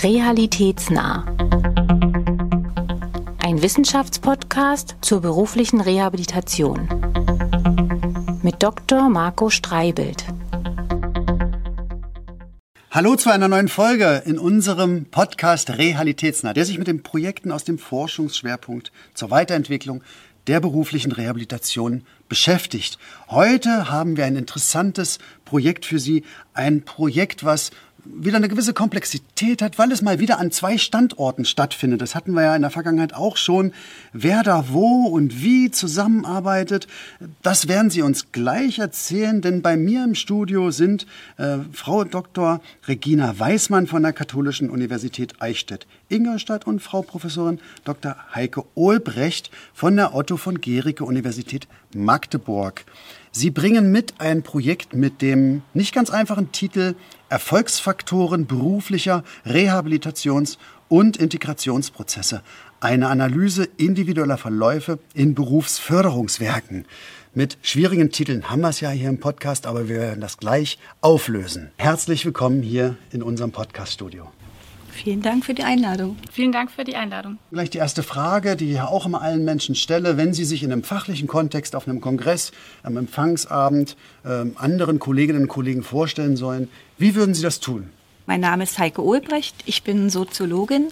Realitätsnah. Ein Wissenschaftspodcast zur beruflichen Rehabilitation. Mit Dr. Marco Streibelt. Hallo zu einer neuen Folge in unserem Podcast Realitätsnah, der sich mit den Projekten aus dem Forschungsschwerpunkt zur Weiterentwicklung der beruflichen Rehabilitation beschäftigt. Heute haben wir ein interessantes Projekt für Sie, ein Projekt, was wieder eine gewisse Komplexität hat, weil es mal wieder an zwei Standorten stattfindet. Das hatten wir ja in der Vergangenheit auch schon. Wer da wo und wie zusammenarbeitet, das werden Sie uns gleich erzählen, denn bei mir im Studio sind äh, Frau Dr. Regina Weismann von der Katholischen Universität Eichstätt-Ingolstadt und Frau Professorin Dr. Heike Ohlbrecht von der Otto von Gericke Universität Magdeburg. Sie bringen mit ein Projekt mit dem nicht ganz einfachen Titel Erfolgsfaktoren beruflicher Rehabilitations- und Integrationsprozesse. Eine Analyse individueller Verläufe in Berufsförderungswerken. Mit schwierigen Titeln haben wir es ja hier im Podcast, aber wir werden das gleich auflösen. Herzlich willkommen hier in unserem Podcaststudio. Vielen Dank für die Einladung. Vielen Dank für die Einladung. Gleich die erste Frage, die ich auch immer allen Menschen stelle. Wenn Sie sich in einem fachlichen Kontext auf einem Kongress, am Empfangsabend äh, anderen Kolleginnen und Kollegen vorstellen sollen, wie würden Sie das tun? Mein Name ist Heike Ohlbrecht, ich bin Soziologin.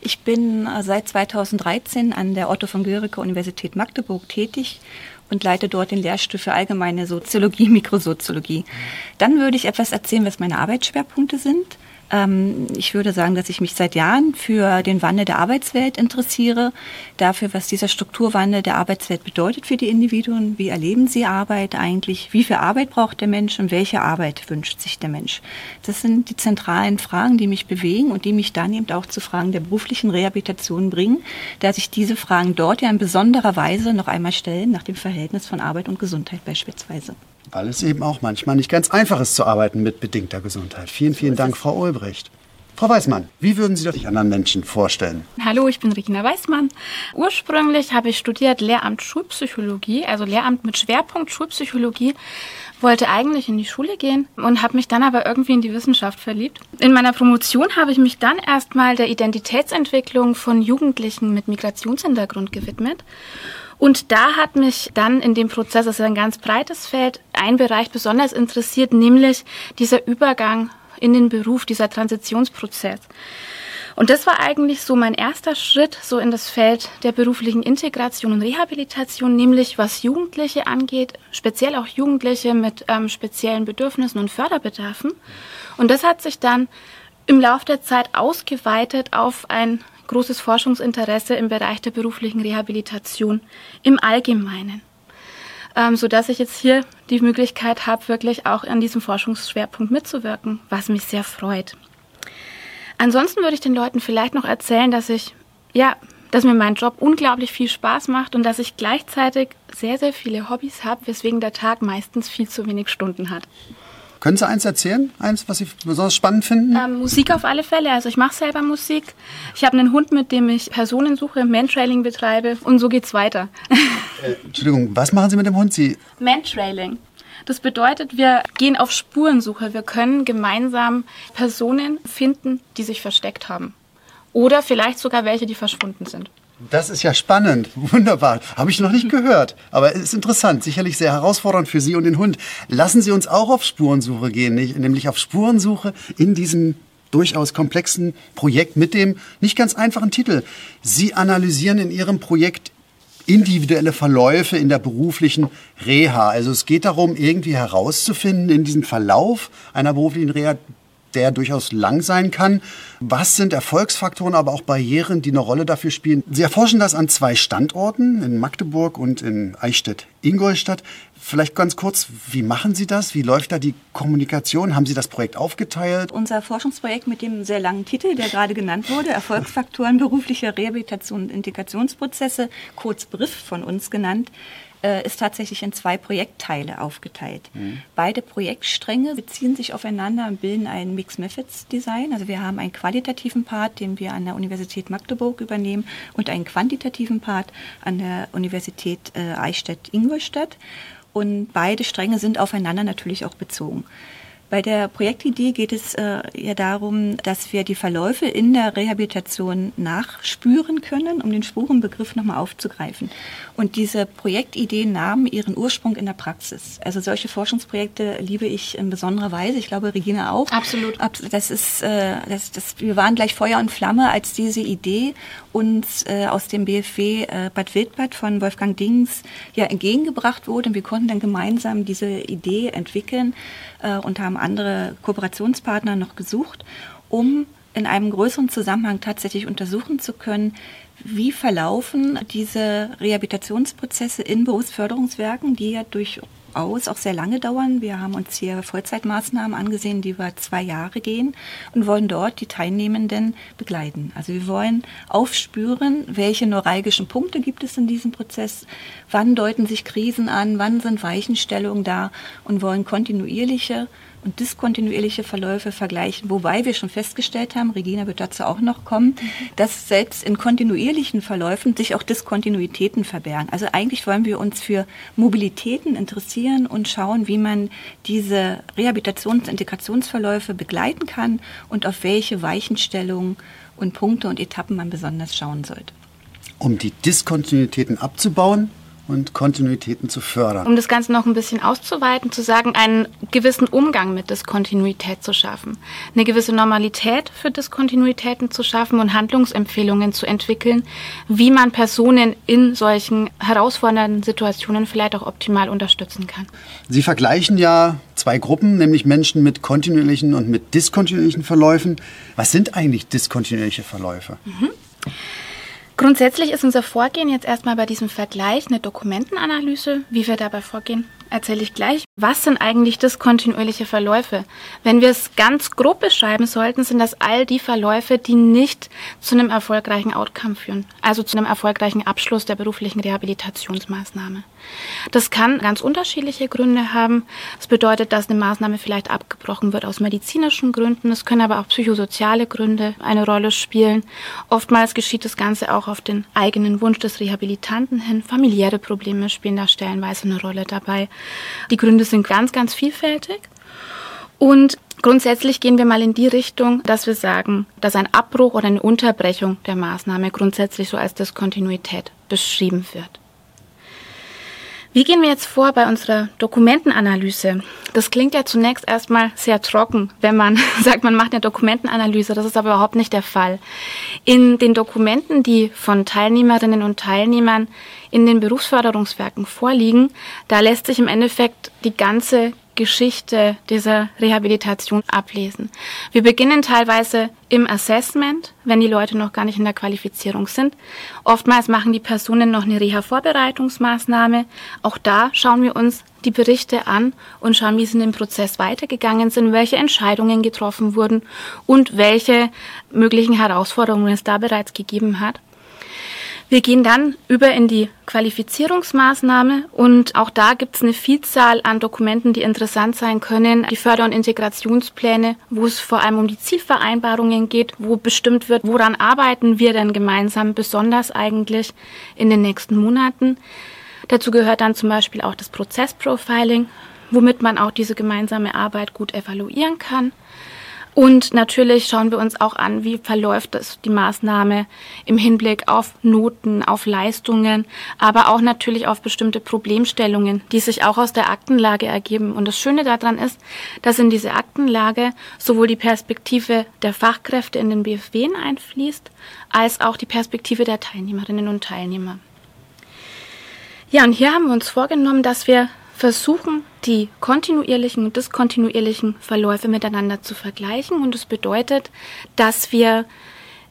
Ich bin äh, seit 2013 an der Otto von Guericke Universität Magdeburg tätig und leite dort den Lehrstuhl für allgemeine Soziologie, Mikrosoziologie. Dann würde ich etwas erzählen, was meine Arbeitsschwerpunkte sind. Ähm, ich würde sagen, dass ich mich seit Jahren für den Wandel der Arbeitswelt interessiere, dafür, was dieser Strukturwandel der Arbeitswelt bedeutet für die Individuen, wie erleben sie Arbeit eigentlich, wie viel Arbeit braucht der Mensch und welche Arbeit wünscht sich der Mensch. Das sind die zentralen Fragen, die mich bewegen und die mich dann eben auch zu Fragen der beruflichen Rehabilitation bringen, da sich diese Fragen dort ja in besonderer Weise noch einmal stellen, nach dem Verhältnis von Arbeit und Gesundheit beispielsweise. Weil es eben auch manchmal nicht ganz einfach ist zu arbeiten mit bedingter Gesundheit. Vielen, vielen Dank, Frau Ulbricht. Frau Weißmann, wie würden Sie sich anderen Menschen vorstellen? Hallo, ich bin Regina Weißmann. Ursprünglich habe ich studiert Lehramt Schulpsychologie, also Lehramt mit Schwerpunkt Schulpsychologie. Wollte eigentlich in die Schule gehen und habe mich dann aber irgendwie in die Wissenschaft verliebt. In meiner Promotion habe ich mich dann erstmal der Identitätsentwicklung von Jugendlichen mit Migrationshintergrund gewidmet und da hat mich dann in dem Prozess, das ist ein ganz breites Feld, ein Bereich besonders interessiert, nämlich dieser Übergang in den Beruf, dieser Transitionsprozess. Und das war eigentlich so mein erster Schritt so in das Feld der beruflichen Integration und Rehabilitation, nämlich was Jugendliche angeht, speziell auch Jugendliche mit ähm, speziellen Bedürfnissen und Förderbedarfen. Und das hat sich dann im Laufe der Zeit ausgeweitet auf ein großes Forschungsinteresse im Bereich der beruflichen Rehabilitation im Allgemeinen. Ähm, so dass ich jetzt hier die Möglichkeit habe, wirklich auch an diesem Forschungsschwerpunkt mitzuwirken, was mich sehr freut. Ansonsten würde ich den Leuten vielleicht noch erzählen, dass ich, ja, dass mir mein Job unglaublich viel Spaß macht und dass ich gleichzeitig sehr, sehr viele Hobbys habe, weswegen der Tag meistens viel zu wenig Stunden hat. Können Sie eins erzählen? Eins, was Sie besonders spannend finden? Ähm, Musik auf alle Fälle. Also ich mache selber Musik. Ich habe einen Hund, mit dem ich Personen suche, Mantrailing betreibe und so geht's weiter. Äh, Entschuldigung, was machen Sie mit dem Hund? Sie Mantrailing. Das bedeutet, wir gehen auf Spurensuche. Wir können gemeinsam Personen finden, die sich versteckt haben. Oder vielleicht sogar welche, die verschwunden sind. Das ist ja spannend. Wunderbar. Habe ich noch nicht gehört. Aber es ist interessant. Sicherlich sehr herausfordernd für Sie und den Hund. Lassen Sie uns auch auf Spurensuche gehen, nämlich auf Spurensuche in diesem durchaus komplexen Projekt mit dem nicht ganz einfachen Titel. Sie analysieren in Ihrem Projekt individuelle Verläufe in der beruflichen Reha. Also es geht darum, irgendwie herauszufinden in diesem Verlauf einer beruflichen Reha, der durchaus lang sein kann. Was sind Erfolgsfaktoren, aber auch Barrieren, die eine Rolle dafür spielen? Sie erforschen das an zwei Standorten, in Magdeburg und in Eichstätt-Ingolstadt. Vielleicht ganz kurz, wie machen Sie das? Wie läuft da die Kommunikation? Haben Sie das Projekt aufgeteilt? Unser Forschungsprojekt mit dem sehr langen Titel, der gerade genannt wurde, Erfolgsfaktoren beruflicher Rehabilitation und Integrationsprozesse, kurz BRIF von uns genannt, äh, ist tatsächlich in zwei Projektteile aufgeteilt. Mhm. Beide Projektstränge beziehen sich aufeinander und bilden ein Mixed Methods Design. Also wir haben einen qualitativen Part, den wir an der Universität Magdeburg übernehmen und einen quantitativen Part an der Universität äh, Eichstätt-Ingolstadt. Und beide Stränge sind aufeinander natürlich auch bezogen. Bei der Projektidee geht es äh, ja darum, dass wir die Verläufe in der Rehabilitation nachspüren können, um den Spurenbegriff nochmal aufzugreifen. Und diese Projektideen nahmen ihren Ursprung in der Praxis. Also solche Forschungsprojekte liebe ich in besonderer Weise. Ich glaube, Regina auch. Absolut. Das ist, äh, das, das, wir waren gleich Feuer und Flamme, als diese Idee uns äh, aus dem BFW äh, Bad Wildbad von Wolfgang Dings ja entgegengebracht wurde. Und wir konnten dann gemeinsam diese Idee entwickeln äh, und haben andere Kooperationspartner noch gesucht, um in einem größeren Zusammenhang tatsächlich untersuchen zu können, wie verlaufen diese Rehabilitationsprozesse in Berufsförderungswerken, die ja durch aus, auch sehr lange dauern. Wir haben uns hier Vollzeitmaßnahmen angesehen, die über zwei Jahre gehen und wollen dort die Teilnehmenden begleiten. Also wir wollen aufspüren, welche neuralgischen Punkte gibt es in diesem Prozess, wann deuten sich Krisen an, wann sind Weichenstellungen da und wollen kontinuierliche und diskontinuierliche Verläufe vergleichen, wobei wir schon festgestellt haben, Regina wird dazu auch noch kommen, dass selbst in kontinuierlichen Verläufen sich auch Diskontinuitäten verbergen. Also eigentlich wollen wir uns für Mobilitäten interessieren und schauen, wie man diese Rehabilitations- und Integrationsverläufe begleiten kann und auf welche Weichenstellungen und Punkte und Etappen man besonders schauen sollte. Um die Diskontinuitäten abzubauen, und Kontinuitäten zu fördern. Um das Ganze noch ein bisschen auszuweiten, zu sagen, einen gewissen Umgang mit Diskontinuität zu schaffen, eine gewisse Normalität für Diskontinuitäten zu schaffen und Handlungsempfehlungen zu entwickeln, wie man Personen in solchen herausfordernden Situationen vielleicht auch optimal unterstützen kann. Sie vergleichen ja zwei Gruppen, nämlich Menschen mit kontinuierlichen und mit diskontinuierlichen Verläufen. Was sind eigentlich diskontinuierliche Verläufe? Mhm. Grundsätzlich ist unser Vorgehen jetzt erstmal bei diesem Vergleich eine Dokumentenanalyse. Wie wir dabei vorgehen, erzähle ich gleich. Was sind eigentlich diskontinuierliche Verläufe? Wenn wir es ganz grob beschreiben sollten, sind das all die Verläufe, die nicht zu einem erfolgreichen Outcome führen, also zu einem erfolgreichen Abschluss der beruflichen Rehabilitationsmaßnahme. Das kann ganz unterschiedliche Gründe haben. Das bedeutet, dass eine Maßnahme vielleicht abgebrochen wird aus medizinischen Gründen. Es können aber auch psychosoziale Gründe eine Rolle spielen. Oftmals geschieht das Ganze auch auf den eigenen Wunsch des Rehabilitanten hin. Familiäre Probleme spielen da stellenweise eine Rolle dabei. Die Gründe sind ganz, ganz vielfältig. Und Grundsätzlich gehen wir mal in die Richtung, dass wir sagen, dass ein Abbruch oder eine Unterbrechung der Maßnahme grundsätzlich so als Diskontinuität beschrieben wird. Wie gehen wir jetzt vor bei unserer Dokumentenanalyse? Das klingt ja zunächst erstmal sehr trocken, wenn man sagt, man macht eine Dokumentenanalyse. Das ist aber überhaupt nicht der Fall. In den Dokumenten, die von Teilnehmerinnen und Teilnehmern in den Berufsförderungswerken vorliegen, da lässt sich im Endeffekt die ganze Geschichte dieser Rehabilitation ablesen. Wir beginnen teilweise im Assessment, wenn die Leute noch gar nicht in der Qualifizierung sind. Oftmals machen die Personen noch eine Reha-Vorbereitungsmaßnahme. Auch da schauen wir uns die Berichte an und schauen, wie sie in dem Prozess weitergegangen sind, welche Entscheidungen getroffen wurden und welche möglichen Herausforderungen es da bereits gegeben hat. Wir gehen dann über in die Qualifizierungsmaßnahme und auch da gibt es eine Vielzahl an Dokumenten, die interessant sein können. Die Förder- und Integrationspläne, wo es vor allem um die Zielvereinbarungen geht, wo bestimmt wird, woran arbeiten wir denn gemeinsam, besonders eigentlich in den nächsten Monaten. Dazu gehört dann zum Beispiel auch das Prozessprofiling, womit man auch diese gemeinsame Arbeit gut evaluieren kann. Und natürlich schauen wir uns auch an, wie verläuft das, die Maßnahme im Hinblick auf Noten, auf Leistungen, aber auch natürlich auf bestimmte Problemstellungen, die sich auch aus der Aktenlage ergeben. Und das Schöne daran ist, dass in diese Aktenlage sowohl die Perspektive der Fachkräfte in den BFW einfließt, als auch die Perspektive der Teilnehmerinnen und Teilnehmer. Ja, und hier haben wir uns vorgenommen, dass wir versuchen, die kontinuierlichen und diskontinuierlichen Verläufe miteinander zu vergleichen. Und das bedeutet, dass wir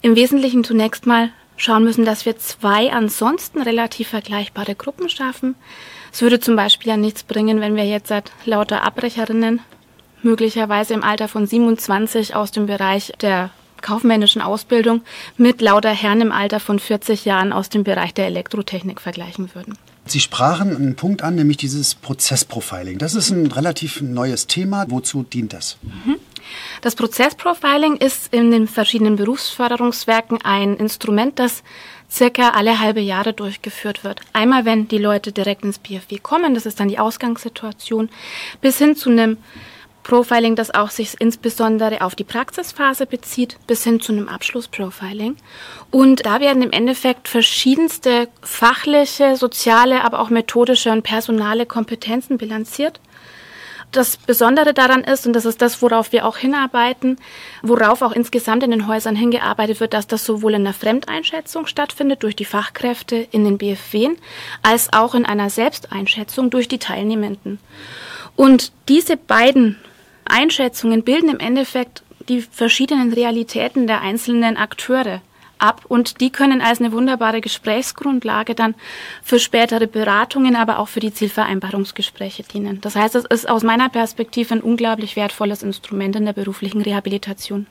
im Wesentlichen zunächst mal schauen müssen, dass wir zwei ansonsten relativ vergleichbare Gruppen schaffen. Es würde zum Beispiel ja nichts bringen, wenn wir jetzt lauter Abbrecherinnen möglicherweise im Alter von 27 aus dem Bereich der kaufmännischen Ausbildung mit lauter Herren im Alter von 40 Jahren aus dem Bereich der Elektrotechnik vergleichen würden. Sie sprachen einen Punkt an, nämlich dieses Prozessprofiling. Das ist ein relativ neues Thema. Wozu dient das? Mhm. Das Prozessprofiling ist in den verschiedenen Berufsförderungswerken ein Instrument, das circa alle halbe Jahre durchgeführt wird. Einmal, wenn die Leute direkt ins BFW kommen, das ist dann die Ausgangssituation, bis hin zu einem Profiling, das auch sich insbesondere auf die Praxisphase bezieht, bis hin zu einem Abschlussprofiling. Und da werden im Endeffekt verschiedenste fachliche, soziale, aber auch methodische und personale Kompetenzen bilanziert. Das Besondere daran ist, und das ist das, worauf wir auch hinarbeiten, worauf auch insgesamt in den Häusern hingearbeitet wird, dass das sowohl in der Fremdeinschätzung stattfindet durch die Fachkräfte in den BFW, als auch in einer Selbsteinschätzung durch die Teilnehmenden. Und diese beiden Einschätzungen bilden im Endeffekt die verschiedenen Realitäten der einzelnen Akteure ab und die können als eine wunderbare Gesprächsgrundlage dann für spätere Beratungen, aber auch für die Zielvereinbarungsgespräche dienen. Das heißt, es ist aus meiner Perspektive ein unglaublich wertvolles Instrument in der beruflichen Rehabilitation.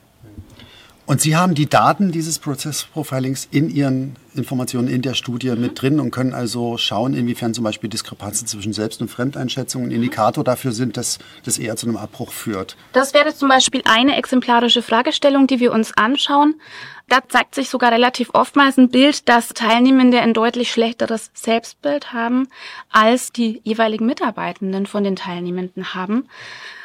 Und Sie haben die Daten dieses Prozessprofilings in Ihren Informationen in der Studie mhm. mit drin und können also schauen, inwiefern zum Beispiel Diskrepanzen zwischen Selbst- und Fremdeinschätzung ein Indikator dafür sind, dass das eher zu einem Abbruch führt. Das wäre zum Beispiel eine exemplarische Fragestellung, die wir uns anschauen. Da zeigt sich sogar relativ oftmals ein Bild, dass Teilnehmende ein deutlich schlechteres Selbstbild haben, als die jeweiligen Mitarbeitenden von den Teilnehmenden haben.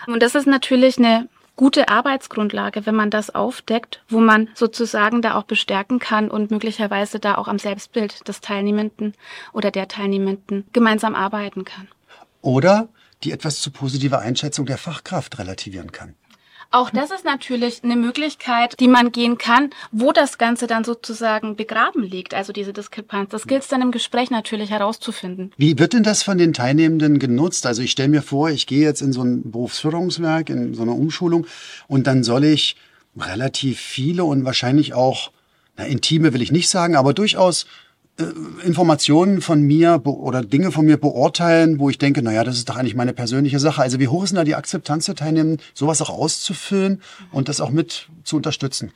Und das ist natürlich eine gute Arbeitsgrundlage, wenn man das aufdeckt, wo man sozusagen da auch bestärken kann und möglicherweise da auch am Selbstbild des Teilnehmenden oder der Teilnehmenden gemeinsam arbeiten kann. Oder die etwas zu positive Einschätzung der Fachkraft relativieren kann. Auch das ist natürlich eine Möglichkeit, die man gehen kann, wo das Ganze dann sozusagen begraben liegt, also diese Diskrepanz. Das gilt es dann im Gespräch natürlich herauszufinden. Wie wird denn das von den Teilnehmenden genutzt? Also ich stelle mir vor, ich gehe jetzt in so ein Berufsförderungswerk, in so eine Umschulung und dann soll ich relativ viele und wahrscheinlich auch, na, intime will ich nicht sagen, aber durchaus Informationen von mir oder Dinge von mir beurteilen, wo ich denke, naja, das ist doch eigentlich meine persönliche Sache. Also wie hoch ist denn da die Akzeptanz der Teilnehmenden, sowas auch auszufüllen und das auch mit zu unterstützen?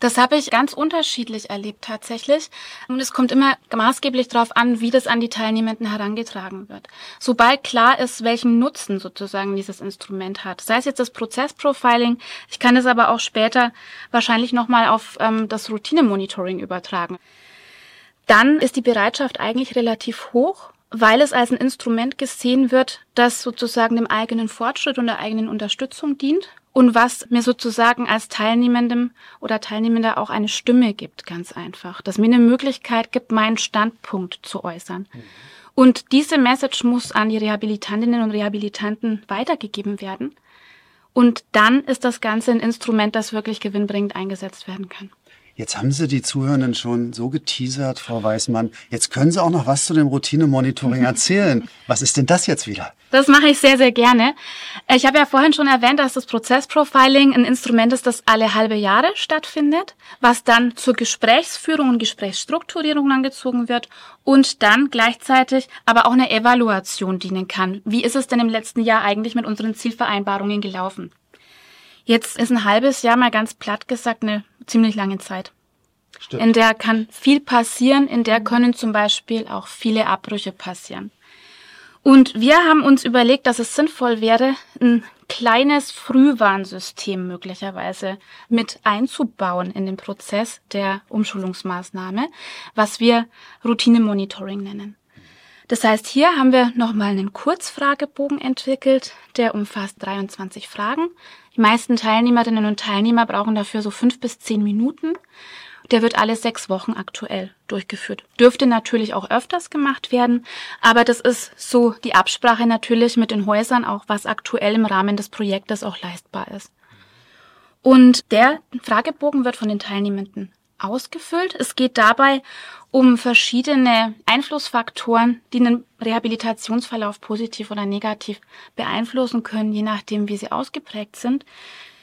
Das habe ich ganz unterschiedlich erlebt tatsächlich. Und es kommt immer maßgeblich darauf an, wie das an die Teilnehmenden herangetragen wird. Sobald klar ist, welchen Nutzen sozusagen dieses Instrument hat, sei es jetzt das Prozessprofiling, ich kann es aber auch später wahrscheinlich nochmal auf ähm, das Routinemonitoring übertragen dann ist die Bereitschaft eigentlich relativ hoch, weil es als ein Instrument gesehen wird, das sozusagen dem eigenen Fortschritt und der eigenen Unterstützung dient und was mir sozusagen als Teilnehmendem oder Teilnehmender auch eine Stimme gibt, ganz einfach. Dass mir eine Möglichkeit gibt, meinen Standpunkt zu äußern. Mhm. Und diese Message muss an die Rehabilitantinnen und Rehabilitanten weitergegeben werden. Und dann ist das Ganze ein Instrument, das wirklich gewinnbringend eingesetzt werden kann. Jetzt haben Sie die Zuhörenden schon so geteasert, Frau Weißmann. Jetzt können Sie auch noch was zu dem Routinemonitoring erzählen. Was ist denn das jetzt wieder? Das mache ich sehr, sehr gerne. Ich habe ja vorhin schon erwähnt, dass das Prozessprofiling ein Instrument ist, das alle halbe Jahre stattfindet, was dann zur Gesprächsführung und Gesprächsstrukturierung angezogen wird und dann gleichzeitig aber auch eine Evaluation dienen kann. Wie ist es denn im letzten Jahr eigentlich mit unseren Zielvereinbarungen gelaufen? Jetzt ist ein halbes Jahr mal ganz platt gesagt eine ziemlich lange Zeit. Stimmt. In der kann viel passieren, in der können zum Beispiel auch viele Abbrüche passieren. Und wir haben uns überlegt, dass es sinnvoll wäre, ein kleines Frühwarnsystem möglicherweise mit einzubauen in den Prozess der Umschulungsmaßnahme, was wir Routine-Monitoring nennen. Das heißt, hier haben wir nochmal einen Kurzfragebogen entwickelt, der umfasst 23 Fragen. Die meisten Teilnehmerinnen und Teilnehmer brauchen dafür so fünf bis zehn Minuten. Der wird alle sechs Wochen aktuell durchgeführt. Dürfte natürlich auch öfters gemacht werden, aber das ist so die Absprache natürlich mit den Häusern, auch was aktuell im Rahmen des Projektes auch leistbar ist. Und der Fragebogen wird von den Teilnehmenden ausgefüllt. Es geht dabei um verschiedene Einflussfaktoren, die einen Rehabilitationsverlauf positiv oder negativ beeinflussen können, je nachdem, wie sie ausgeprägt sind.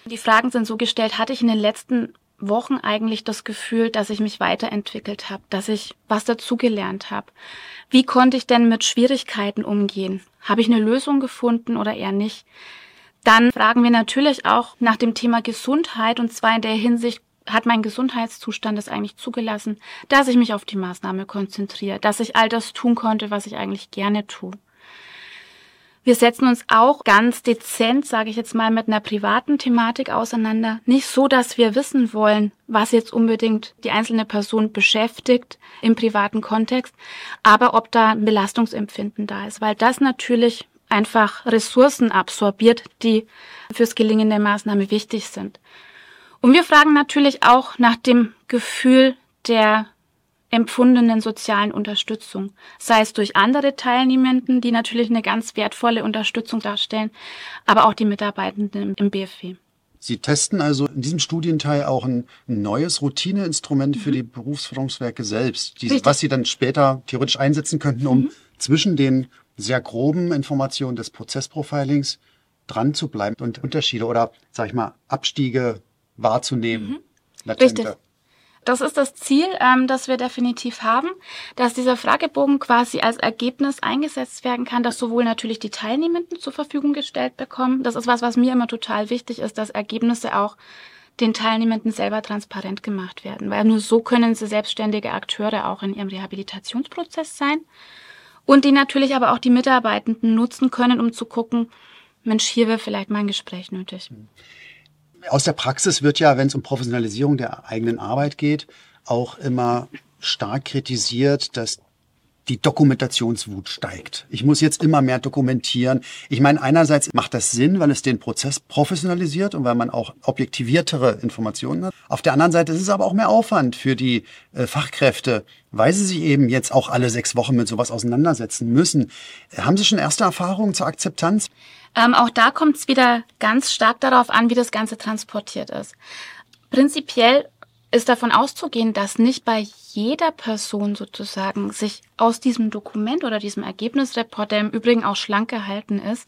Die Fragen sind so gestellt, hatte ich in den letzten Wochen eigentlich das Gefühl, dass ich mich weiterentwickelt habe, dass ich was dazugelernt habe. Wie konnte ich denn mit Schwierigkeiten umgehen? Habe ich eine Lösung gefunden oder eher nicht? Dann fragen wir natürlich auch nach dem Thema Gesundheit und zwar in der Hinsicht, hat mein Gesundheitszustand es eigentlich zugelassen, dass ich mich auf die Maßnahme konzentriere, dass ich all das tun konnte, was ich eigentlich gerne tue. Wir setzen uns auch ganz dezent, sage ich jetzt mal, mit einer privaten Thematik auseinander. Nicht so, dass wir wissen wollen, was jetzt unbedingt die einzelne Person beschäftigt im privaten Kontext, aber ob da ein Belastungsempfinden da ist, weil das natürlich einfach Ressourcen absorbiert, die fürs Gelingen der Maßnahme wichtig sind. Und wir fragen natürlich auch nach dem Gefühl der empfundenen sozialen Unterstützung, sei es durch andere Teilnehmenden, die natürlich eine ganz wertvolle Unterstützung darstellen, aber auch die Mitarbeitenden im BFW. Sie testen also in diesem Studienteil auch ein neues Routineinstrument mhm. für die Berufsförderungswerke selbst, die, was Sie dann später theoretisch einsetzen könnten, um mhm. zwischen den sehr groben Informationen des Prozessprofilings dran zu bleiben und Unterschiede oder, sag ich mal, Abstiege wahrzunehmen. Mhm. Richtig. Das ist das Ziel, ähm, das wir definitiv haben, dass dieser Fragebogen quasi als Ergebnis eingesetzt werden kann, dass sowohl natürlich die Teilnehmenden zur Verfügung gestellt bekommen. Das ist was, was mir immer total wichtig ist, dass Ergebnisse auch den Teilnehmenden selber transparent gemacht werden, weil nur so können sie selbstständige Akteure auch in ihrem Rehabilitationsprozess sein und die natürlich aber auch die Mitarbeitenden nutzen können, um zu gucken, Mensch, hier wäre vielleicht mein Gespräch nötig. Aus der Praxis wird ja, wenn es um Professionalisierung der eigenen Arbeit geht, auch immer stark kritisiert, dass die Dokumentationswut steigt. Ich muss jetzt immer mehr dokumentieren. Ich meine, einerseits macht das Sinn, weil es den Prozess professionalisiert und weil man auch objektiviertere Informationen hat. Auf der anderen Seite ist es aber auch mehr Aufwand für die äh, Fachkräfte, weil sie sich eben jetzt auch alle sechs Wochen mit sowas auseinandersetzen müssen. Haben Sie schon erste Erfahrungen zur Akzeptanz? Ähm, auch da kommt es wieder ganz stark darauf an, wie das Ganze transportiert ist. Prinzipiell ist davon auszugehen, dass nicht bei jeder Person sozusagen sich aus diesem Dokument oder diesem Ergebnisreport, der im Übrigen auch schlank gehalten ist,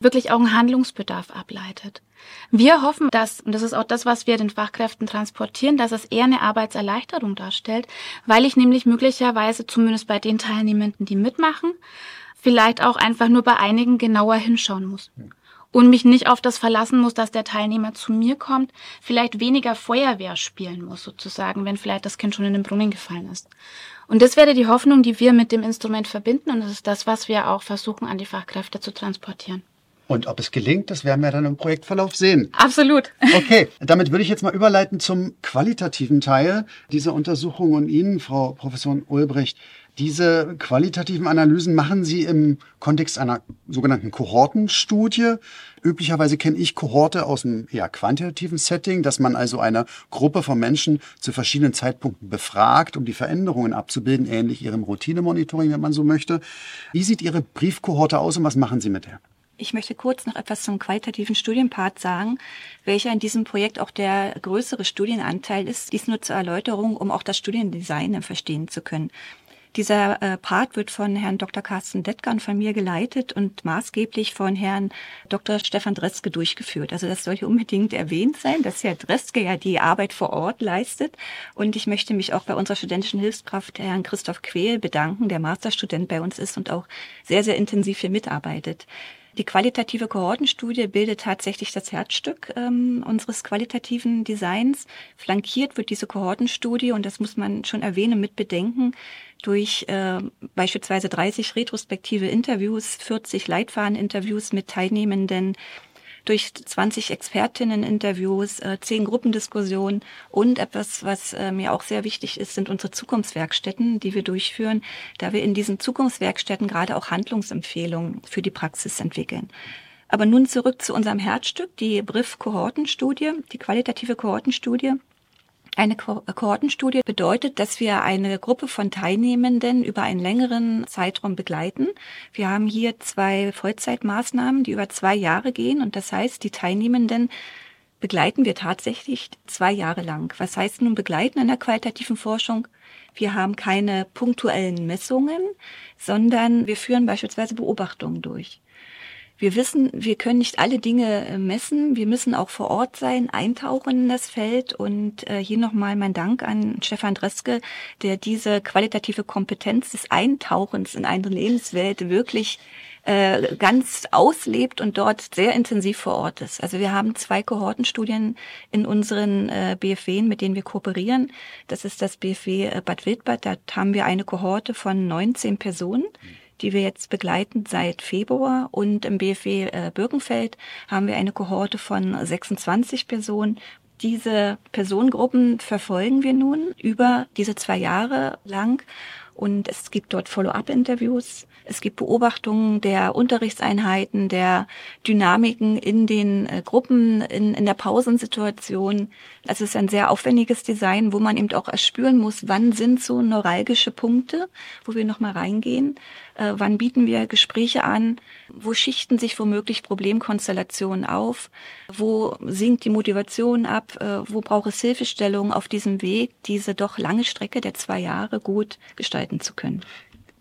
wirklich auch ein Handlungsbedarf ableitet. Wir hoffen, dass, und das ist auch das, was wir den Fachkräften transportieren, dass es eher eine Arbeitserleichterung darstellt, weil ich nämlich möglicherweise zumindest bei den Teilnehmenden, die mitmachen, vielleicht auch einfach nur bei einigen genauer hinschauen muss und mich nicht auf das verlassen muss, dass der Teilnehmer zu mir kommt, vielleicht weniger Feuerwehr spielen muss sozusagen, wenn vielleicht das Kind schon in den Brunnen gefallen ist. Und das wäre die Hoffnung, die wir mit dem Instrument verbinden und das ist das, was wir auch versuchen an die Fachkräfte zu transportieren. Und ob es gelingt, das werden wir dann im Projektverlauf sehen. Absolut. Okay, damit würde ich jetzt mal überleiten zum qualitativen Teil dieser Untersuchung und Ihnen, Frau Professorin Ulbricht. Diese qualitativen Analysen machen Sie im Kontext einer sogenannten Kohortenstudie. Üblicherweise kenne ich Kohorte aus einem eher quantitativen Setting, dass man also eine Gruppe von Menschen zu verschiedenen Zeitpunkten befragt, um die Veränderungen abzubilden, ähnlich Ihrem Routinemonitoring, wenn man so möchte. Wie sieht Ihre Briefkohorte aus und was machen Sie mit der? Ich möchte kurz noch etwas zum qualitativen Studienpart sagen, welcher in diesem Projekt auch der größere Studienanteil ist. Dies nur zur Erläuterung, um auch das Studiendesign verstehen zu können. Dieser äh, Part wird von Herrn Dr. Carsten Dettgern von mir geleitet und maßgeblich von Herrn Dr. Stefan Dreske durchgeführt. Also das soll hier unbedingt erwähnt sein, dass Herr Dreske ja die Arbeit vor Ort leistet. Und ich möchte mich auch bei unserer studentischen Hilfskraft Herrn Christoph Quehl bedanken, der Masterstudent bei uns ist und auch sehr, sehr intensiv hier mitarbeitet. Die qualitative Kohortenstudie bildet tatsächlich das Herzstück ähm, unseres qualitativen Designs. Flankiert wird diese Kohortenstudie, und das muss man schon erwähnen, mit bedenken, durch äh, beispielsweise 30 retrospektive Interviews, 40 Leitfadeninterviews mit Teilnehmenden, durch 20 Expertinnen-Interviews, äh, 10 Gruppendiskussionen und etwas, was äh, mir auch sehr wichtig ist, sind unsere Zukunftswerkstätten, die wir durchführen, da wir in diesen Zukunftswerkstätten gerade auch Handlungsempfehlungen für die Praxis entwickeln. Aber nun zurück zu unserem Herzstück, die BRIF-Kohortenstudie, die qualitative Kohortenstudie. Eine Kohortenstudie bedeutet, dass wir eine Gruppe von Teilnehmenden über einen längeren Zeitraum begleiten. Wir haben hier zwei Vollzeitmaßnahmen, die über zwei Jahre gehen. Und das heißt, die Teilnehmenden begleiten wir tatsächlich zwei Jahre lang. Was heißt nun begleiten in der qualitativen Forschung? Wir haben keine punktuellen Messungen, sondern wir führen beispielsweise Beobachtungen durch. Wir wissen, wir können nicht alle Dinge äh, messen. Wir müssen auch vor Ort sein, eintauchen in das Feld. Und äh, hier nochmal mein Dank an Stefan Dreske, der diese qualitative Kompetenz des Eintauchens in eine Lebenswelt wirklich äh, ganz auslebt und dort sehr intensiv vor Ort ist. Also wir haben zwei Kohortenstudien in unseren äh, BFWen, mit denen wir kooperieren. Das ist das BFW äh, Bad Wildbad. Da haben wir eine Kohorte von 19 Personen. Mhm die wir jetzt begleiten seit Februar. Und im BFW äh, Birkenfeld haben wir eine Kohorte von 26 Personen. Diese Personengruppen verfolgen wir nun über diese zwei Jahre lang Und es gibt dort Follow-up-Interviews. Es gibt Beobachtungen der Unterrichtseinheiten, der Dynamiken in den äh, Gruppen, in, in der Pausensituation. Also es ist ein sehr aufwendiges Design, wo man eben auch erspüren muss, wann sind so neuralgische Punkte, wo wir nochmal reingehen. Äh, wann bieten wir Gespräche an? Wo schichten sich womöglich Problemkonstellationen auf? Wo sinkt die Motivation ab? Äh, wo braucht es Hilfestellung auf diesem Weg, diese doch lange Strecke der zwei Jahre gut gestalten zu können?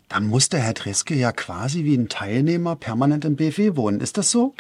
Dann muss der Herr Dreske ja quasi wie ein Teilnehmer permanent im BFW wohnen. Ist das so?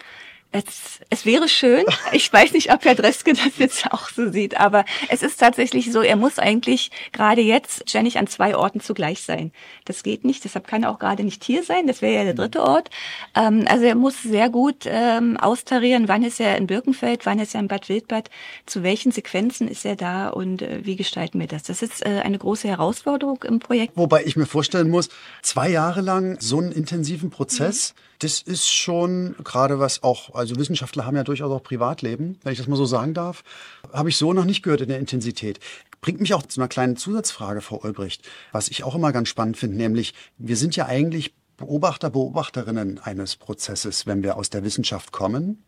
Es, es wäre schön. Ich weiß nicht, ob Herr Dreske das jetzt auch so sieht, aber es ist tatsächlich so, er muss eigentlich gerade jetzt ständig an zwei Orten zugleich sein. Das geht nicht, deshalb kann er auch gerade nicht hier sein. Das wäre ja der dritte Ort. Ähm, also er muss sehr gut ähm, austarieren, wann ist er in Birkenfeld, wann ist er in Bad Wildbad, zu welchen Sequenzen ist er da und äh, wie gestalten wir das. Das ist äh, eine große Herausforderung im Projekt. Wobei ich mir vorstellen muss, zwei Jahre lang so einen intensiven Prozess, mhm das ist schon gerade was auch, also Wissenschaftler haben ja durchaus auch Privatleben, wenn ich das mal so sagen darf, habe ich so noch nicht gehört in der Intensität. Bringt mich auch zu einer kleinen Zusatzfrage, Frau Olbricht, was ich auch immer ganz spannend finde, nämlich wir sind ja eigentlich Beobachter, Beobachterinnen eines Prozesses, wenn wir aus der Wissenschaft kommen.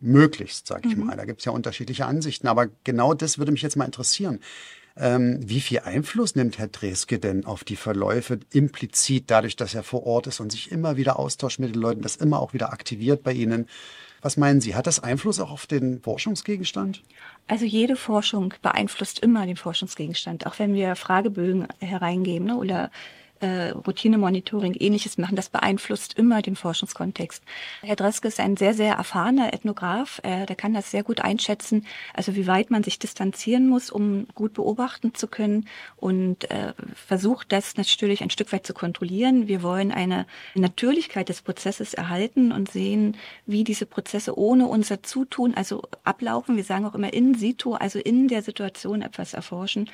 Möglichst, sage ich mhm. mal. Da gibt es ja unterschiedliche Ansichten. Aber genau das würde mich jetzt mal interessieren. Ähm, wie viel Einfluss nimmt Herr Dreske denn auf die Verläufe implizit dadurch, dass er vor Ort ist und sich immer wieder austauscht mit den Leuten, das immer auch wieder aktiviert bei Ihnen? Was meinen Sie? Hat das Einfluss auch auf den Forschungsgegenstand? Also jede Forschung beeinflusst immer den Forschungsgegenstand, auch wenn wir Fragebögen hereingeben ne, oder äh, Routinemonitoring, ähnliches machen. Das beeinflusst immer den Forschungskontext. Herr Dreske ist ein sehr, sehr erfahrener Ethnograph. Äh, der kann das sehr gut einschätzen, also wie weit man sich distanzieren muss, um gut beobachten zu können und äh, versucht das natürlich ein Stück weit zu kontrollieren. Wir wollen eine Natürlichkeit des Prozesses erhalten und sehen, wie diese Prozesse ohne unser Zutun, also ablaufen. Wir sagen auch immer in situ, also in der Situation etwas erforschen.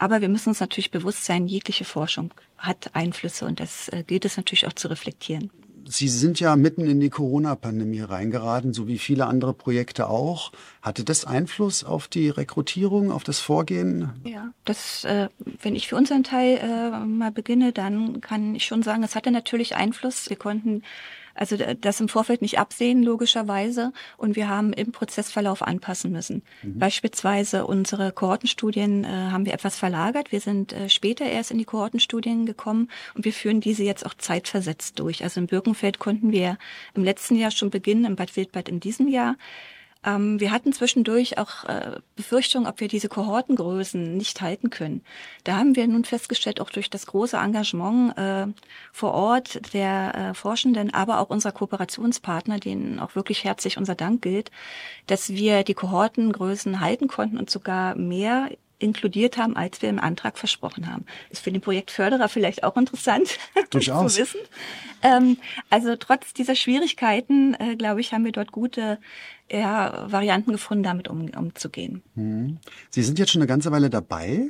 Aber wir müssen uns natürlich bewusst sein, jegliche Forschung hat Einflüsse und das äh, gilt es natürlich auch zu reflektieren. Sie sind ja mitten in die Corona-Pandemie reingeraten, so wie viele andere Projekte auch. Hatte das Einfluss auf die Rekrutierung, auf das Vorgehen? Ja, das, äh, wenn ich für unseren Teil äh, mal beginne, dann kann ich schon sagen, es hatte natürlich Einfluss. Wir konnten also das im Vorfeld nicht absehen, logischerweise. Und wir haben im Prozessverlauf anpassen müssen. Mhm. Beispielsweise unsere Kohortenstudien äh, haben wir etwas verlagert. Wir sind äh, später erst in die Kohortenstudien gekommen und wir führen diese jetzt auch zeitversetzt durch. Also im Birkenfeld konnten wir im letzten Jahr schon beginnen, im Bad Wildbad in diesem Jahr. Ähm, wir hatten zwischendurch auch äh, Befürchtungen, ob wir diese Kohortengrößen nicht halten können. Da haben wir nun festgestellt, auch durch das große Engagement äh, vor Ort der äh, Forschenden, aber auch unserer Kooperationspartner, denen auch wirklich herzlich unser Dank gilt, dass wir die Kohortengrößen halten konnten und sogar mehr inkludiert haben, als wir im Antrag versprochen haben. Ist für den Projektförderer vielleicht auch interessant Durchaus. zu wissen. Ähm, also trotz dieser Schwierigkeiten, äh, glaube ich, haben wir dort gute ja, Varianten gefunden, damit um, umzugehen. Mhm. Sie sind jetzt schon eine ganze Weile dabei.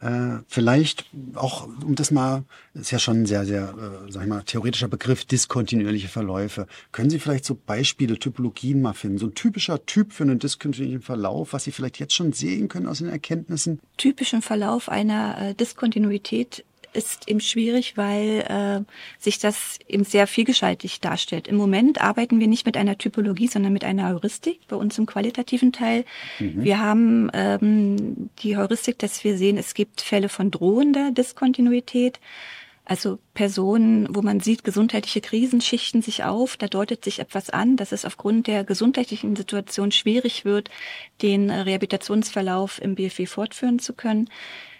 Äh, vielleicht auch, um das mal, ist ja schon ein sehr, sehr, äh, sag ich mal, theoretischer Begriff, diskontinuierliche Verläufe. Können Sie vielleicht so Beispiele, Typologien mal finden? So ein typischer Typ für einen diskontinuierlichen Verlauf, was Sie vielleicht jetzt schon sehen können aus den Erkenntnissen? Typischen Verlauf einer äh, Diskontinuität ist eben schwierig, weil äh, sich das eben sehr vielgestaltig darstellt. Im Moment arbeiten wir nicht mit einer Typologie, sondern mit einer Heuristik bei uns im qualitativen Teil. Mhm. Wir haben ähm, die Heuristik, dass wir sehen, es gibt Fälle von drohender Diskontinuität. Also Personen, wo man sieht, gesundheitliche Krisen schichten sich auf, da deutet sich etwas an, dass es aufgrund der gesundheitlichen Situation schwierig wird, den Rehabilitationsverlauf im BFW fortführen zu können.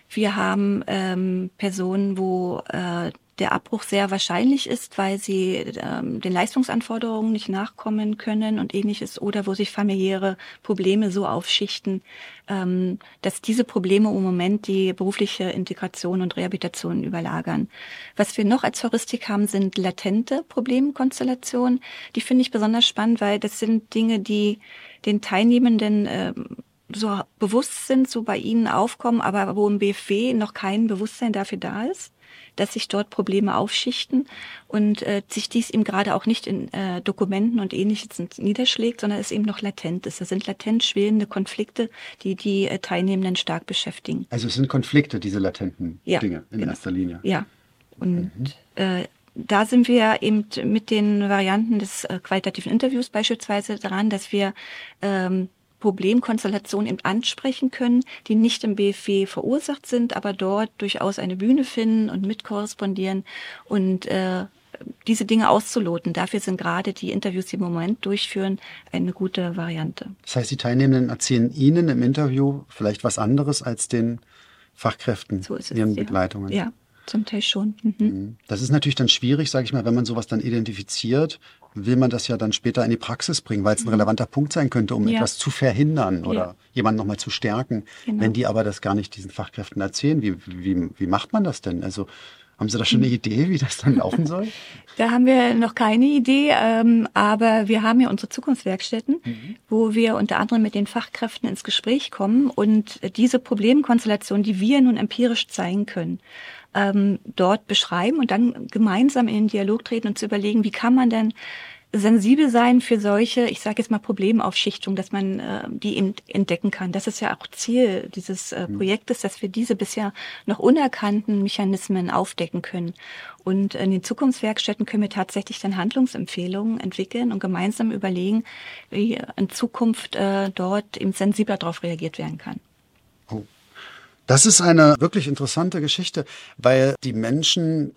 Wir haben ähm, Personen, wo äh, der Abbruch sehr wahrscheinlich ist, weil sie ähm, den Leistungsanforderungen nicht nachkommen können und ähnliches oder wo sich familiäre Probleme so aufschichten, ähm, dass diese Probleme im Moment die berufliche Integration und Rehabilitation überlagern. Was wir noch als Heuristik haben, sind latente Problemkonstellationen. Die finde ich besonders spannend, weil das sind Dinge, die den Teilnehmenden äh, so bewusst sind, so bei Ihnen aufkommen, aber wo im BFW noch kein Bewusstsein dafür da ist. dass sich dort Probleme aufschichten und äh, sich dies eben gerade auch nicht in äh, Dokumenten und ähnliches niederschlägt, sondern es eben noch latent ist. Das sind latent schwelende Konflikte, die die äh, Teilnehmenden stark beschäftigen. Also es sind Konflikte, diese latenten ja, Dinge in genau. erster Linie. Ja. Und mhm. äh, da sind wir eben mit den Varianten des äh, qualitativen Interviews beispielsweise dran, dass wir ähm, Problemkonstellationen eben ansprechen können, die nicht im BFW verursacht sind, aber dort durchaus eine Bühne finden und mitkorrespondieren und äh, diese Dinge auszuloten. Dafür sind gerade die Interviews, die im Moment durchführen, eine gute Variante. Das heißt, die Teilnehmenden erzählen Ihnen im Interview vielleicht was anderes als den Fachkräften, so ist es, ihren ja. Begleitungen. Ja, zum Teil schon. Mhm. Das ist natürlich dann schwierig, sage ich mal, wenn man sowas dann identifiziert, will man das ja dann später in die Praxis bringen, weil es ein relevanter Punkt sein könnte, um Ja. etwas zu verhindern oder Ja. jemanden nochmal zu stärken. Genau. Wenn die aber das gar nicht diesen Fachkräften erzählen, wie, wie, wie macht man das denn? Also haben Sie da schon eine Idee, wie das dann laufen soll? Da haben wir noch keine Idee, ähm, aber wir haben ja unsere Zukunftswerkstätten, wo wir unter anderem mit den Fachkräften ins Gespräch kommen und diese Problemkonstellation, die wir nun empirisch zeigen können, ähm, dort beschreiben und dann gemeinsam in den Dialog treten und zu überlegen, wie kann man denn sensibel sein für solche, ich sage jetzt mal Problemaufschichtungen, dass man äh, die eben entdecken kann. Das ist ja auch Ziel dieses äh, Projektes, dass wir diese bisher noch unerkannten Mechanismen aufdecken können. Und in den Zukunftswerkstätten können wir tatsächlich dann Handlungsempfehlungen entwickeln und gemeinsam überlegen, wie in Zukunft äh, dort eben sensibler darauf reagiert werden kann. Das ist eine wirklich interessante Geschichte, weil die Menschen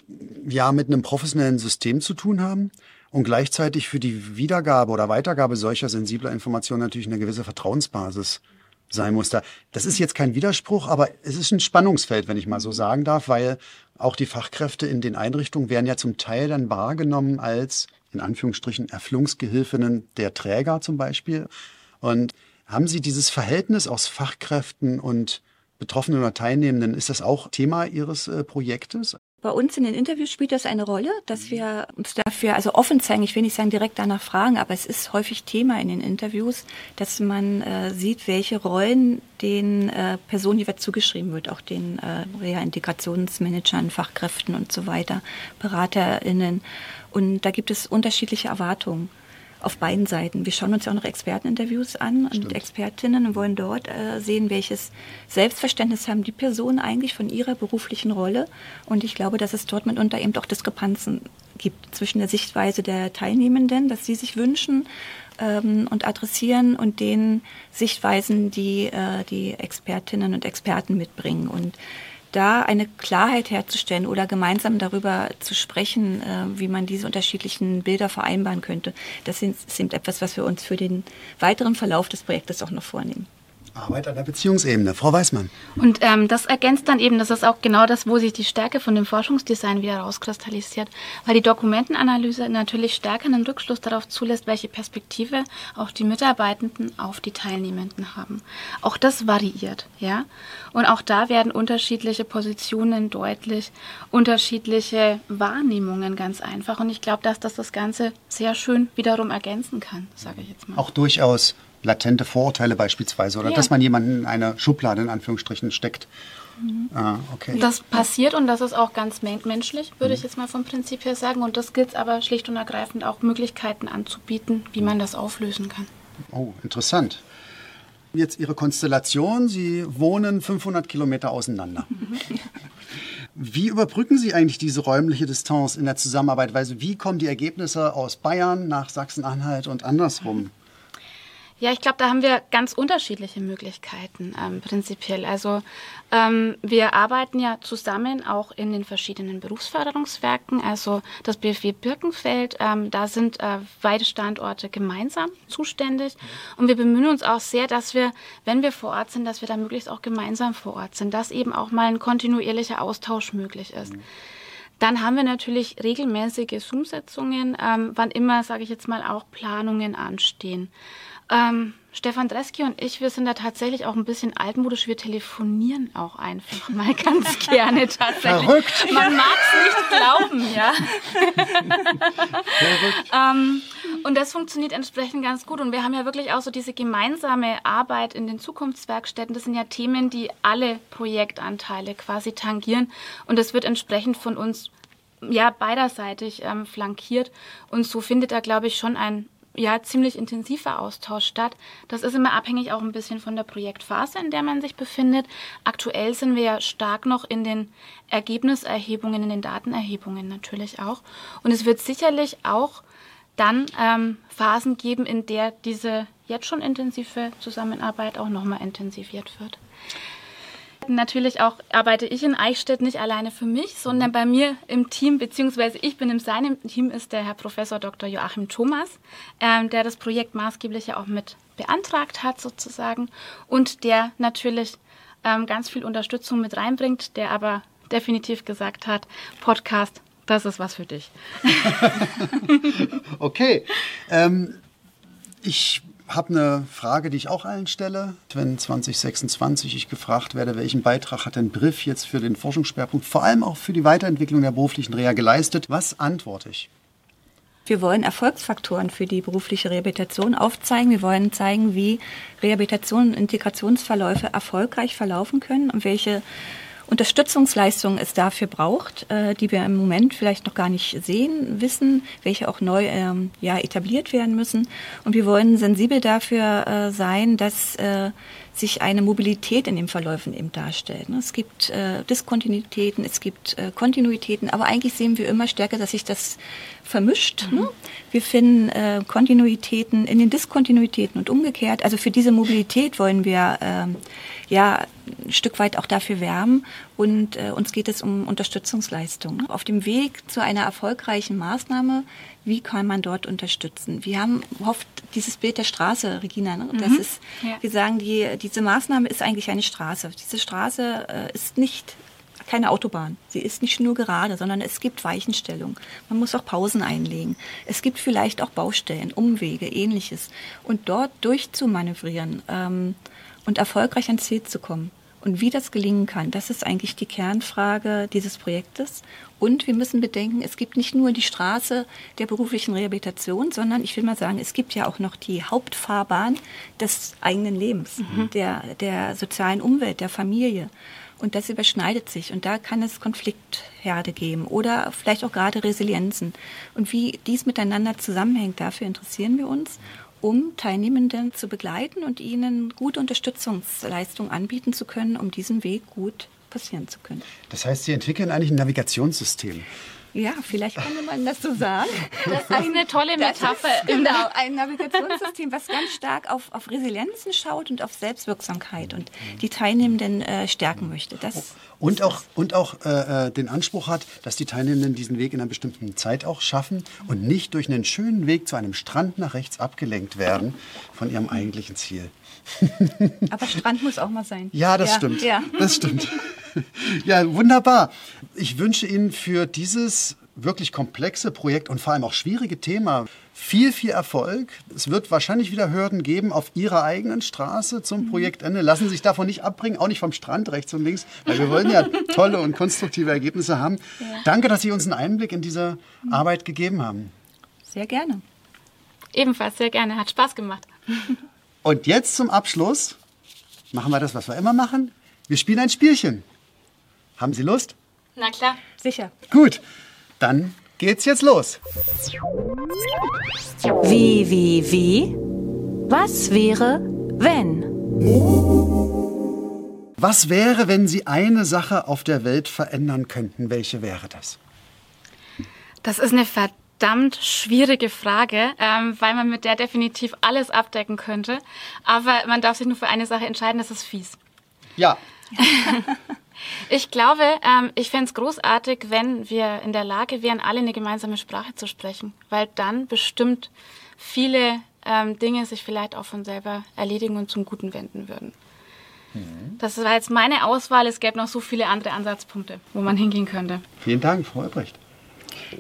ja mit einem professionellen System zu tun haben und gleichzeitig für die Wiedergabe oder Weitergabe solcher sensibler Informationen natürlich eine gewisse Vertrauensbasis sein muss. Da, das ist jetzt kein Widerspruch, aber es ist ein Spannungsfeld, wenn ich mal so sagen darf, weil auch die Fachkräfte in den Einrichtungen werden ja zum Teil dann wahrgenommen als, in Anführungsstrichen, Erfüllungsgehilfinnen der Träger zum Beispiel. Und haben Sie dieses Verhältnis aus Fachkräften und Betroffenen oder Teilnehmenden, ist das auch Thema Ihres äh, Projektes? Bei uns in den Interviews spielt das eine Rolle, dass wir uns dafür also offen zeigen. Ich will nicht sagen direkt danach fragen, aber es ist häufig Thema in den Interviews, dass man äh, sieht, welche Rollen den äh, Personen jeweils zugeschrieben wird, auch den äh, Reintegrationsmanagern, Fachkräften und so weiter, BeraterInnen. Und da gibt es unterschiedliche Erwartungen auf beiden Seiten. Wir schauen uns ja auch noch Experteninterviews an und Expertinnen und wollen dort äh, sehen, welches Selbstverständnis haben die Personen eigentlich von ihrer beruflichen Rolle. Und ich glaube, dass es dort mitunter eben auch Diskrepanzen gibt zwischen der Sichtweise der Teilnehmenden, dass sie sich wünschen ähm, und adressieren und den Sichtweisen, die äh, die Expertinnen und Experten mitbringen. Und da eine Klarheit herzustellen oder gemeinsam darüber zu sprechen, äh, wie man diese unterschiedlichen Bilder vereinbaren könnte, das ist ist eben etwas, was wir uns für den weiteren Verlauf des Projektes auch noch vornehmen. Arbeit an der Beziehungsebene. Frau Weißmann. Und ähm, das ergänzt dann eben, das ist auch genau das, wo sich die Stärke von dem Forschungsdesign wieder rauskristallisiert, weil die Dokumentenanalyse natürlich stärker einen Rückschluss darauf zulässt, welche Perspektive auch die Mitarbeitenden auf die Teilnehmenden haben. Auch das variiert, ja. Und auch da werden unterschiedliche Positionen deutlich, unterschiedliche Wahrnehmungen ganz einfach. Und ich glaube, dass das das Ganze sehr schön wiederum ergänzen kann, sage ich jetzt mal. Auch durchaus latente Vorurteile beispielsweise oder Ja. dass man jemanden in eine Schublade in Anführungsstrichen steckt. Ah, okay. Das passiert und das ist auch ganz men menschlich, würde ich jetzt mal vom Prinzip her sagen. Und das gilt aber schlicht und ergreifend auch Möglichkeiten anzubieten, wie man das auflösen kann. Oh, interessant. Jetzt Ihre Konstellation. Sie wohnen 500 Kilometer auseinander. Wie überbrücken Sie eigentlich diese räumliche Distanz in der Zusammenarbeit? Weil wie kommen die Ergebnisse aus Bayern nach Sachsen-Anhalt und andersrum? Ja, ich glaube, da haben wir ganz unterschiedliche Möglichkeiten ähm, prinzipiell. Also ähm, wir arbeiten ja zusammen auch in den verschiedenen Berufsförderungswerken. Also das BFW Birkenfeld, ähm, da sind äh, beide Standorte gemeinsam zuständig. Und wir bemühen uns auch sehr, dass wir, wenn wir vor Ort sind, dass wir da möglichst auch gemeinsam vor Ort sind, dass eben auch mal ein kontinuierlicher Austausch möglich ist. Dann haben wir natürlich regelmäßige Zoom-Sitzungen, ähm, wann immer, sage ich jetzt mal, auch Planungen anstehen. Ähm, Stefan Dreski und ich, wir sind da tatsächlich auch ein bisschen altmodisch. Wir telefonieren auch einfach mal ganz gerne tatsächlich. Verrückt. Man mag es nicht glauben, ja. ähm, und das funktioniert entsprechend ganz gut. Und wir haben ja wirklich auch so diese gemeinsame Arbeit in den Zukunftswerkstätten. Das sind ja Themen, die alle Projektanteile quasi tangieren. Und das wird entsprechend von uns ja beiderseitig ähm, flankiert. Und so findet da, glaube ich, schon ein ja, ziemlich intensiver Austausch statt. Das ist immer abhängig auch ein bisschen von der Projektphase, in der man sich befindet. Aktuell sind wir ja stark noch in den Ergebniserhebungen, in den Datenerhebungen natürlich auch. Und es wird sicherlich auch dann ähm, Phasen geben, in der diese jetzt schon intensive Zusammenarbeit auch nochmal intensiviert wird. Natürlich auch arbeite ich in Eichstätt nicht alleine für mich, sondern bei mir im Team, beziehungsweise ich bin in seinem Team, ist der Herr Professor Dr. Joachim Thomas, ähm, der das Projekt maßgeblich ja auch mit beantragt hat sozusagen und der natürlich ähm, ganz viel Unterstützung mit reinbringt, der aber definitiv gesagt hat, Podcast, das ist was für dich. okay. Ähm, ich habe eine Frage, die ich auch allen stelle. Wenn 2026 ich gefragt werde, welchen Beitrag hat denn Brief jetzt für den Forschungsschwerpunkt, vor allem auch für die Weiterentwicklung der beruflichen Reha geleistet, was antworte ich? Wir wollen Erfolgsfaktoren für die berufliche Rehabilitation aufzeigen. Wir wollen zeigen, wie Rehabilitation und Integrationsverläufe erfolgreich verlaufen können und welche Unterstützungsleistungen es dafür braucht, äh, die wir im Moment vielleicht noch gar nicht sehen, wissen, welche auch neu ähm, ja, etabliert werden müssen. Und wir wollen sensibel dafür äh, sein, dass äh, sich eine Mobilität in den Verläufen eben darstellt. Ne? Es gibt äh, Diskontinuitäten, es gibt äh, Kontinuitäten, aber eigentlich sehen wir immer stärker, dass sich das vermischt. Mhm. Ne? Wir finden äh, Kontinuitäten in den Diskontinuitäten und umgekehrt. Also für diese Mobilität wollen wir ähm, ja ein Stück weit auch dafür werben und äh, uns geht es um Unterstützungsleistungen. Auf dem Weg zu einer erfolgreichen Maßnahme, wie kann man dort unterstützen? Wir haben oft dieses Bild der Straße, Regina. Ne? Das mhm. ist, ja. wir sagen, die, diese Maßnahme ist eigentlich eine Straße. Diese Straße äh, ist nicht keine Autobahn. Sie ist nicht nur gerade, sondern es gibt Weichenstellung. Man muss auch Pausen einlegen. Es gibt vielleicht auch Baustellen, Umwege, ähnliches. Und dort durchzumanövrieren ähm, und erfolgreich ans Ziel zu kommen. Und wie das gelingen kann, das ist eigentlich die Kernfrage dieses Projektes. Und wir müssen bedenken, es gibt nicht nur die Straße der beruflichen Rehabilitation, sondern ich will mal sagen, es gibt ja auch noch die Hauptfahrbahn des eigenen Lebens, mhm. der, der sozialen Umwelt, der Familie. Und das überschneidet sich. Und da kann es Konfliktherde geben oder vielleicht auch gerade Resilienzen. Und wie dies miteinander zusammenhängt, dafür interessieren wir uns um Teilnehmenden zu begleiten und ihnen gute Unterstützungsleistungen anbieten zu können, um diesen Weg gut passieren zu können. Das heißt, Sie entwickeln eigentlich ein Navigationssystem. Ja, vielleicht könnte man das so sagen. Das ist eine tolle Metapher. genau, ein Navigationssystem, was ganz stark auf, auf Resilienzen schaut und auf Selbstwirksamkeit und die Teilnehmenden äh, stärken möchte. Das und auch, und auch äh, äh, den Anspruch hat, dass die Teilnehmenden diesen Weg in einer bestimmten Zeit auch schaffen und nicht durch einen schönen Weg zu einem Strand nach rechts abgelenkt werden von ihrem eigentlichen Ziel. Aber Strand muss auch mal sein. Ja, das ja. stimmt. Ja. Das stimmt. Ja, wunderbar. Ich wünsche Ihnen für dieses wirklich komplexe Projekt und vor allem auch schwierige Thema viel, viel Erfolg. Es wird wahrscheinlich wieder Hürden geben auf Ihrer eigenen Straße zum Projektende. Lassen Sie sich davon nicht abbringen, auch nicht vom Strand rechts und links, weil wir wollen ja tolle und konstruktive Ergebnisse haben. Ja. Danke, dass Sie uns einen Einblick in diese Arbeit gegeben haben. Sehr gerne. Ebenfalls sehr gerne. Hat Spaß gemacht. Und jetzt zum Abschluss machen wir das, was wir immer machen. Wir spielen ein Spielchen. Haben Sie Lust? Na klar. Sicher. Gut, dann geht's jetzt los. Wie, wie, wie? Was wäre, wenn? Was wäre, wenn Sie eine Sache auf der Welt verändern könnten? Welche wäre das? Das ist eine verdammt schwierige Frage, ähm, weil man mit der definitiv alles abdecken könnte. Aber man darf sich nur für eine Sache entscheiden, das ist fies. Ja. Ich glaube, ähm, ich fände es großartig, wenn wir in der Lage wären, alle eine gemeinsame Sprache zu sprechen, weil dann bestimmt viele ähm, Dinge sich vielleicht auch von selber erledigen und zum Guten wenden würden. Mhm. Das war jetzt meine Auswahl. Es gäbe noch so viele andere Ansatzpunkte, wo man hingehen könnte. Vielen Dank, Frau Albrecht.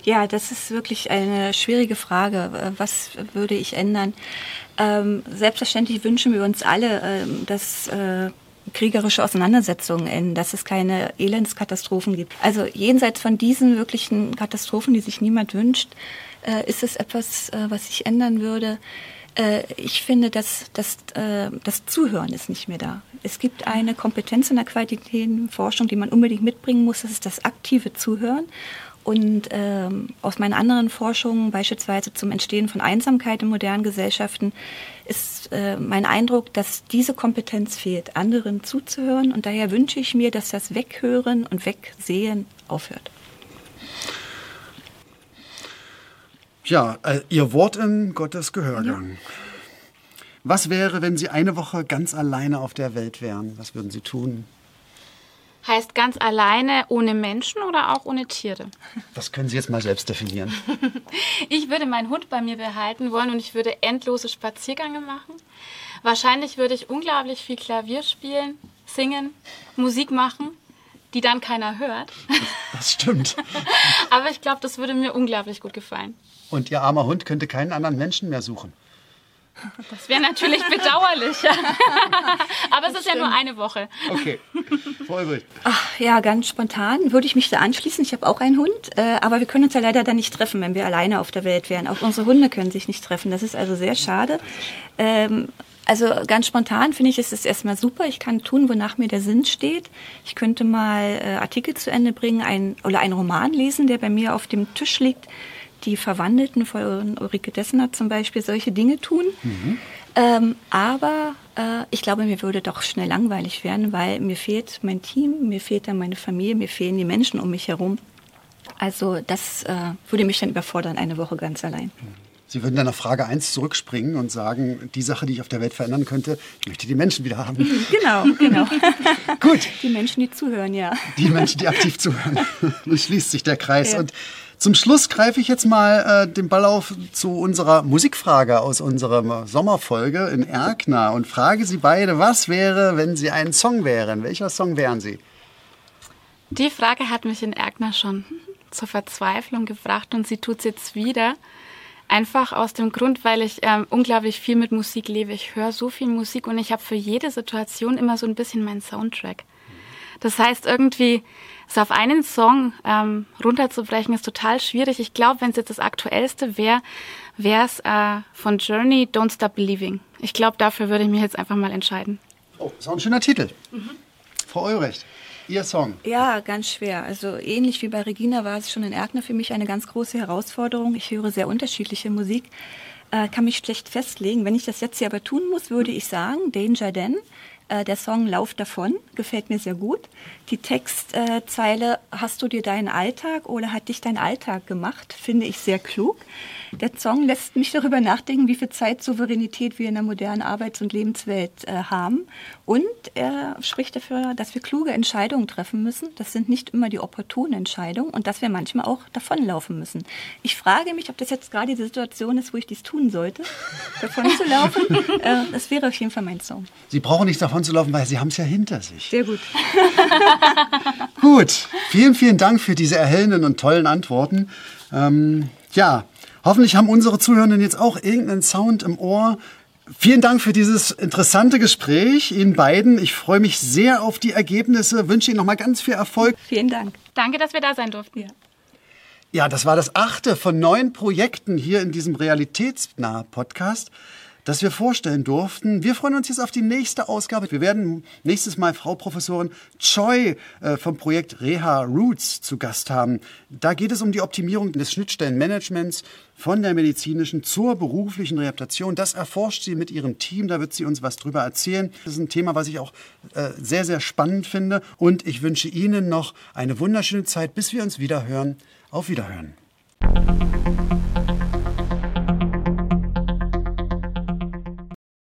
Ja, das ist wirklich eine schwierige Frage. Was würde ich ändern? Ähm, selbstverständlich wünschen wir uns alle, ähm, dass äh, kriegerische Auseinandersetzungen enden, dass es keine Elendskatastrophen gibt. Also jenseits von diesen wirklichen Katastrophen, die sich niemand wünscht, äh, ist es etwas, äh, was ich ändern würde. Äh, ich finde, dass, dass äh, das Zuhören ist nicht mehr da. Es gibt eine Kompetenz in der Qualitätenforschung, die man unbedingt mitbringen muss, das ist das aktive Zuhören. Und ähm, aus meinen anderen Forschungen, beispielsweise zum Entstehen von Einsamkeit in modernen Gesellschaften, ist äh, mein Eindruck, dass diese Kompetenz fehlt, anderen zuzuhören. Und daher wünsche ich mir, dass das Weghören und Wegsehen aufhört. Ja, äh, Ihr Wort in Gottes Gehörgang. Ja. Was wäre, wenn Sie eine Woche ganz alleine auf der Welt wären? Was würden Sie tun? Heißt ganz alleine ohne Menschen oder auch ohne Tiere? Das können Sie jetzt mal selbst definieren. ich würde meinen Hund bei mir behalten wollen und ich würde endlose Spaziergänge machen. Wahrscheinlich würde ich unglaublich viel Klavier spielen, singen, Musik machen, die dann keiner hört. Das, das stimmt. Aber ich glaube, das würde mir unglaublich gut gefallen. Und Ihr armer Hund könnte keinen anderen Menschen mehr suchen. Das wäre natürlich bedauerlich. Aber es ist ja nur eine Woche. Okay. Frau Ulbricht. Ach, ja, ganz spontan würde ich mich da anschließen. Ich habe auch einen Hund, äh, aber wir können uns ja leider dann nicht treffen, wenn wir alleine auf der Welt wären. Auch unsere Hunde können sich nicht treffen. Das ist also sehr schade. Ähm, also ganz spontan finde ich, ist es erstmal super. Ich kann tun, wonach mir der Sinn steht. Ich könnte mal äh, Artikel zu Ende bringen ein, oder einen Roman lesen, der bei mir auf dem Tisch liegt die Verwandelten von Ulrike Dessner zum Beispiel solche Dinge tun. Mhm. Ähm, aber äh, ich glaube, mir würde doch schnell langweilig werden, weil mir fehlt mein Team, mir fehlt dann meine Familie, mir fehlen die Menschen um mich herum. Also das äh, würde mich dann überfordern, eine Woche ganz allein. Sie würden dann auf Frage 1 zurückspringen und sagen, die Sache, die ich auf der Welt verändern könnte, ich möchte die Menschen wieder haben. Genau, genau. Gut. Die Menschen, die zuhören, ja. Die Menschen, die aktiv zuhören. Nun schließt sich der Kreis. Ja. Und zum Schluss greife ich jetzt mal äh, den Ball auf zu unserer Musikfrage aus unserer Sommerfolge in Erkner und frage Sie beide, was wäre, wenn Sie ein Song wären? Welcher Song wären Sie? Die Frage hat mich in Erkner schon zur Verzweiflung gebracht und sie tut es jetzt wieder. Einfach aus dem Grund, weil ich ähm, unglaublich viel mit Musik lebe. Ich höre so viel Musik und ich habe für jede Situation immer so ein bisschen meinen Soundtrack. Das heißt, irgendwie so auf einen Song ähm, runterzubrechen, ist total schwierig. Ich glaube, wenn es jetzt das Aktuellste wäre, wäre es äh, von Journey Don't Stop Believing. Ich glaube, dafür würde ich mich jetzt einfach mal entscheiden. Oh, ist auch ein schöner Titel. Mhm. Frau Eurecht. Ihr Song? Ja, ganz schwer. Also ähnlich wie bei Regina war es schon in Erkner für mich eine ganz große Herausforderung. Ich höre sehr unterschiedliche Musik, äh, kann mich schlecht festlegen. Wenn ich das jetzt hier aber tun muss, würde ich sagen Danger Dan. Äh, der Song Lauf davon gefällt mir sehr gut. Die Textzeile Hast du dir deinen Alltag oder hat dich dein Alltag gemacht, finde ich sehr klug. Der Song lässt mich darüber nachdenken, wie viel Zeit Souveränität wir in der modernen Arbeits- und Lebenswelt äh, haben. Und er spricht dafür, dass wir kluge Entscheidungen treffen müssen. Das sind nicht immer die opportunen Entscheidungen und dass wir manchmal auch davonlaufen müssen. Ich frage mich, ob das jetzt gerade die Situation ist, wo ich dies tun sollte, davon zu laufen. Äh, das wäre auf jeden Fall mein Song. Sie brauchen nicht davon zu laufen, weil Sie haben es ja hinter sich. Sehr gut. gut, vielen, vielen Dank für diese erhellenden und tollen Antworten. Ähm, ja, Hoffentlich haben unsere Zuhörenden jetzt auch irgendeinen Sound im Ohr. Vielen Dank für dieses interessante Gespräch Ihnen beiden. Ich freue mich sehr auf die Ergebnisse, wünsche Ihnen nochmal ganz viel Erfolg. Vielen Dank. Danke, dass wir da sein durften. Ja. Ja, das war das achte von neun Projekten hier in diesem realitätsnah Podcast das wir vorstellen durften. Wir freuen uns jetzt auf die nächste Ausgabe. Wir werden nächstes Mal Frau Professorin Choi äh, vom Projekt Reha Roots zu Gast haben. Da geht es um die Optimierung des Schnittstellenmanagements von der medizinischen zur beruflichen Rehabilitation. Das erforscht sie mit ihrem Team. Da wird sie uns was drüber erzählen. Das ist ein Thema, was ich auch äh, sehr, sehr spannend finde. Und ich wünsche Ihnen noch eine wunderschöne Zeit, bis wir uns wieder hören. Auf Wiederhören.